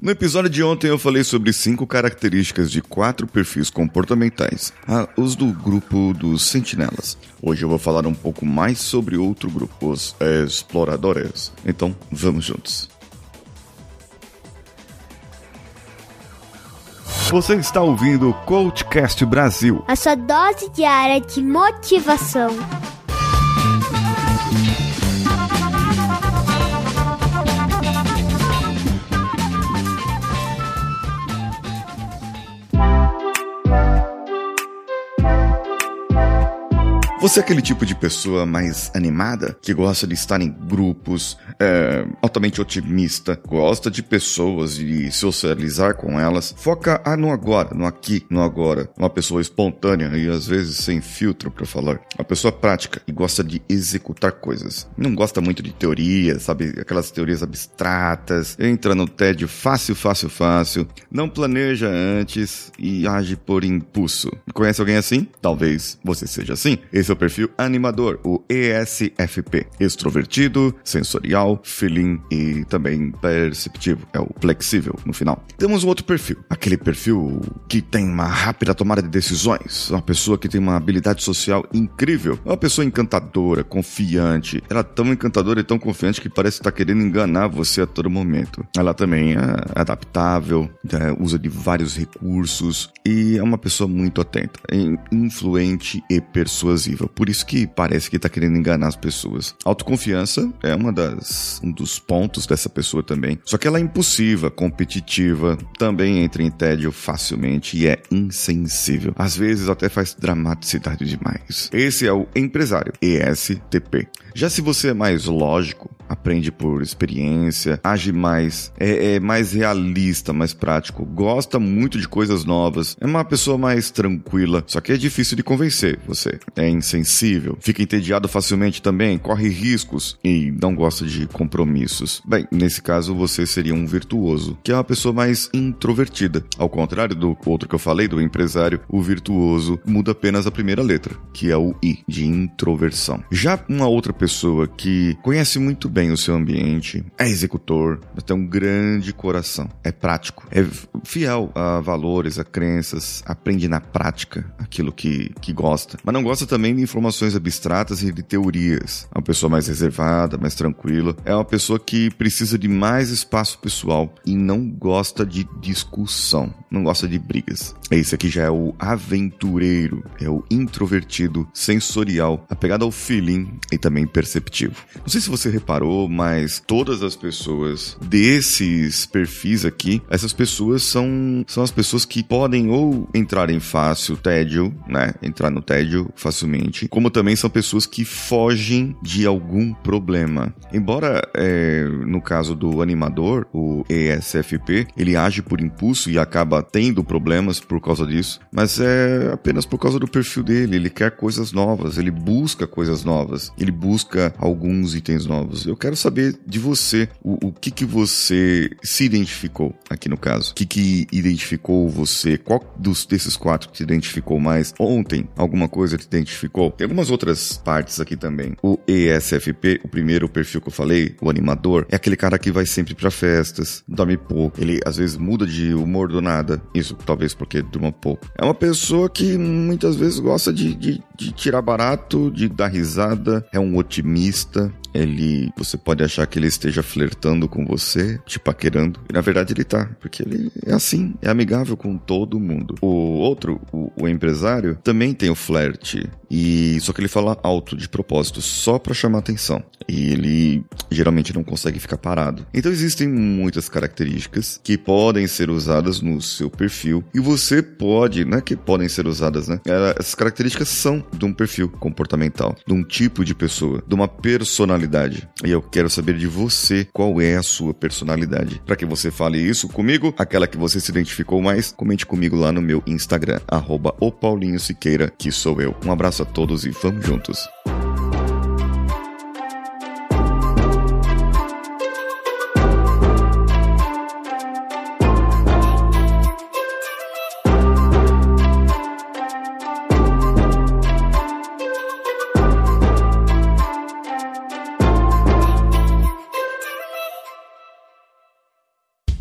No episódio de ontem eu falei sobre cinco características de quatro perfis comportamentais, ah, os do grupo dos sentinelas. Hoje eu vou falar um pouco mais sobre outro grupo, os exploradores. Então, vamos juntos. Você está ouvindo o Coachcast Brasil. A sua dose diária de motivação. Você é aquele tipo de pessoa mais animada, que gosta de estar em grupos, é, altamente otimista, gosta de pessoas e socializar com elas, foca ah, no agora, no aqui, no agora. Uma pessoa espontânea e às vezes sem filtro para falar. Uma pessoa prática e gosta de executar coisas. Não gosta muito de teoria, sabe? Aquelas teorias abstratas. Entra no tédio fácil, fácil, fácil. Não planeja antes e age por impulso. Conhece alguém assim? Talvez você seja assim. Esse é o perfil animador, o ESFP. Extrovertido, sensorial, feeling e também perceptivo. É o flexível no final. Temos um outro perfil, aquele perfil que tem uma rápida tomada de decisões, uma pessoa que tem uma habilidade social incrível, uma pessoa encantadora, confiante. Ela é tão encantadora e tão confiante que parece estar querendo enganar você a todo momento. Ela também é adaptável, é, usa de vários recursos e é uma pessoa muito atenta, influente e persuasiva Por isso que parece que está querendo enganar as pessoas. Autoconfiança é uma das, um dos pontos dessa pessoa também. Só que ela é impulsiva, competitiva, também entra em tédio facilmente e é insensível. Às vezes até faz dramaticidade demais. Esse é o empresário, ESTP. Já se você é mais lógico, aprende por experiência, age mais, é, é, mais realista, mais prático, gosta muito de coisas novas, é uma pessoa mais tranquila, só que é difícil de convencer você. É insensível, fica entediado facilmente também, corre riscos e não gosta de compromissos. Bem, nesse caso você seria um virtuoso, que é uma pessoa mais introvertida. Ao contrário do outro que eu falei, do empresário, o virtuoso muda apenas a primeira letra, que é o I, de introversão. Já uma outra pessoa que conhece muito bem o seu ambiente, é executor, tem um grande coração, é prático, é fiel a valores, a crenças, aprende na prática aquilo que, que gosta, mas não gosta também de informações abstratas e de teorias. É uma pessoa mais reservada, mais tranquila, é uma pessoa que precisa de mais espaço pessoal e não gosta de discussão, não gosta de brigas. Esse aqui já é o aventureiro, é o introvertido, sensorial, apegado ao feeling e também perceptivo. Não sei se você reparou mas todas as pessoas desses perfis aqui, essas pessoas são, são as pessoas que podem ou entrar em fácil tédio, né? Entrar no tédio facilmente, como também são pessoas que fogem de algum problema. Embora, é, no caso do animador, o ESFP, ele age por impulso e acaba tendo problemas por causa disso, mas é apenas por causa do perfil dele. Ele quer coisas novas, ele busca coisas novas, ele busca alguns itens novos. Eu quero saber de você o, o que que você se identificou aqui no caso. O que que identificou você? Qual dos desses quatro te identificou mais? Ontem, alguma coisa te identificou? Tem algumas outras partes aqui também. O ESFP, o primeiro perfil que eu falei, o animador, é aquele cara que vai sempre para festas, dorme pouco. Ele às vezes muda de humor do nada. Isso talvez porque durma pouco. É uma pessoa que muitas vezes gosta de, de, de tirar barato, de dar risada, é um otimista, ele você pode achar que ele esteja flertando com você, te paquerando, e na verdade ele tá, porque ele é assim, é amigável com todo mundo. O outro, o, o empresário, também tem o flerte, e só que ele fala alto de propósito, só para chamar atenção. E ele geralmente não consegue ficar parado. Então existem muitas características que podem ser usadas no seu perfil e você pode, não é que podem ser usadas, né? Essas características são de um perfil comportamental, de um tipo de pessoa, de uma personalidade. E eu quero saber de você qual é a sua personalidade. Para que você fale isso comigo, aquela que você se identificou mais, comente comigo lá no meu Instagram, arroba o Paulinho Siqueira, que sou eu. Um abraço a todos e vamos juntos.